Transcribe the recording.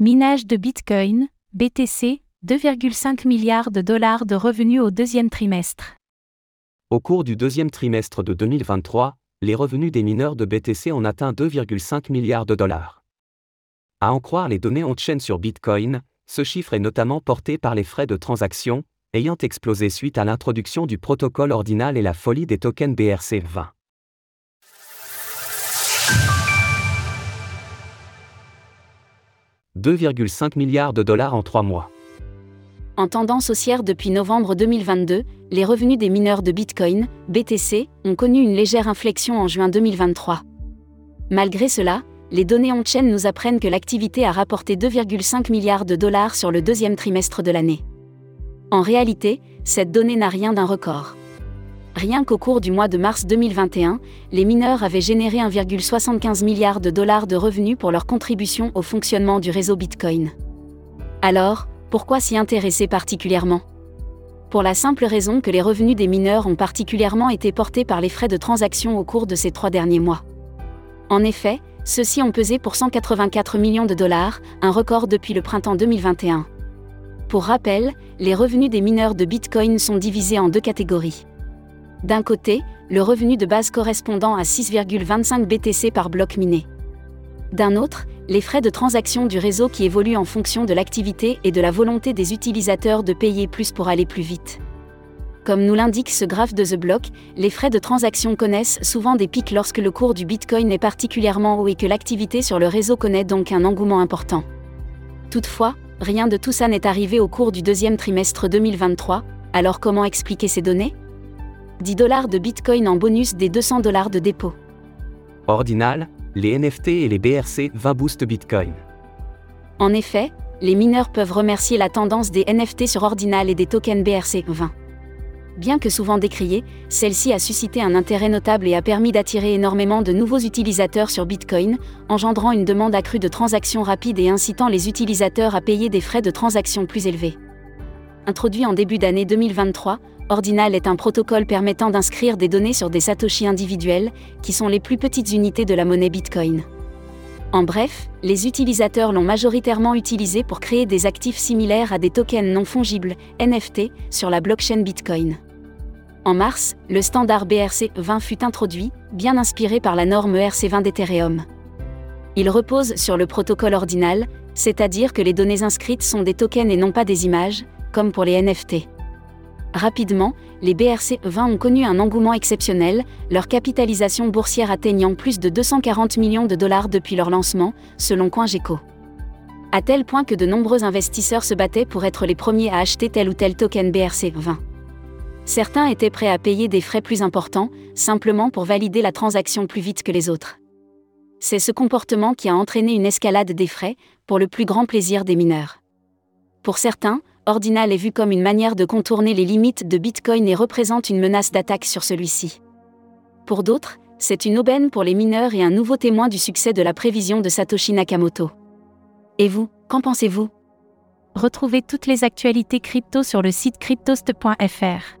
Minage de Bitcoin, BTC, 2,5 milliards de dollars de revenus au deuxième trimestre. Au cours du deuxième trimestre de 2023, les revenus des mineurs de BTC ont atteint 2,5 milliards de dollars. À en croire les données on-chain sur Bitcoin, ce chiffre est notamment porté par les frais de transaction, ayant explosé suite à l'introduction du protocole ordinal et la folie des tokens BRC20. « 2,5 milliards de dollars en trois mois. En tendance haussière depuis novembre 2022, les revenus des mineurs de Bitcoin, BTC, ont connu une légère inflexion en juin 2023. Malgré cela, les données on-chain nous apprennent que l'activité a rapporté 2,5 milliards de dollars sur le deuxième trimestre de l'année. En réalité, cette donnée n'a rien d'un record. Rien qu'au cours du mois de mars 2021, les mineurs avaient généré 1,75 milliard de dollars de revenus pour leur contribution au fonctionnement du réseau Bitcoin. Alors, pourquoi s'y intéresser particulièrement? Pour la simple raison que les revenus des mineurs ont particulièrement été portés par les frais de transaction au cours de ces trois derniers mois. En effet, ceux-ci ont pesé pour 184 millions de dollars, un record depuis le printemps 2021. Pour rappel, les revenus des mineurs de Bitcoin sont divisés en deux catégories. D'un côté, le revenu de base correspondant à 6,25 BTC par bloc miné. D'un autre, les frais de transaction du réseau qui évoluent en fonction de l'activité et de la volonté des utilisateurs de payer plus pour aller plus vite. Comme nous l'indique ce graphe de The Block, les frais de transaction connaissent souvent des pics lorsque le cours du Bitcoin est particulièrement haut et que l'activité sur le réseau connaît donc un engouement important. Toutefois, rien de tout ça n'est arrivé au cours du deuxième trimestre 2023, alors comment expliquer ces données? 10 dollars de Bitcoin en bonus des 200 dollars de dépôt. Ordinal, les NFT et les BRC 20 boost Bitcoin. En effet, les mineurs peuvent remercier la tendance des NFT sur Ordinal et des tokens BRC 20. Bien que souvent décriée, celle-ci a suscité un intérêt notable et a permis d'attirer énormément de nouveaux utilisateurs sur Bitcoin, engendrant une demande accrue de transactions rapides et incitant les utilisateurs à payer des frais de transaction plus élevés. Introduit en début d'année 2023, Ordinal est un protocole permettant d'inscrire des données sur des satoshi individuels, qui sont les plus petites unités de la monnaie Bitcoin. En bref, les utilisateurs l'ont majoritairement utilisé pour créer des actifs similaires à des tokens non fongibles, NFT, sur la blockchain Bitcoin. En mars, le standard BRC20 fut introduit, bien inspiré par la norme ERC20 d'Ethereum. Il repose sur le protocole ordinal, c'est-à-dire que les données inscrites sont des tokens et non pas des images, comme pour les NFT. Rapidement, les BRC20 ont connu un engouement exceptionnel, leur capitalisation boursière atteignant plus de 240 millions de dollars depuis leur lancement, selon CoinGecko. À tel point que de nombreux investisseurs se battaient pour être les premiers à acheter tel ou tel token BRC20. Certains étaient prêts à payer des frais plus importants, simplement pour valider la transaction plus vite que les autres. C'est ce comportement qui a entraîné une escalade des frais, pour le plus grand plaisir des mineurs. Pour certains, Ordinal est vu comme une manière de contourner les limites de Bitcoin et représente une menace d'attaque sur celui-ci. Pour d'autres, c'est une aubaine pour les mineurs et un nouveau témoin du succès de la prévision de Satoshi Nakamoto. Et vous, qu'en pensez-vous? Retrouvez toutes les actualités crypto sur le site cryptost.fr.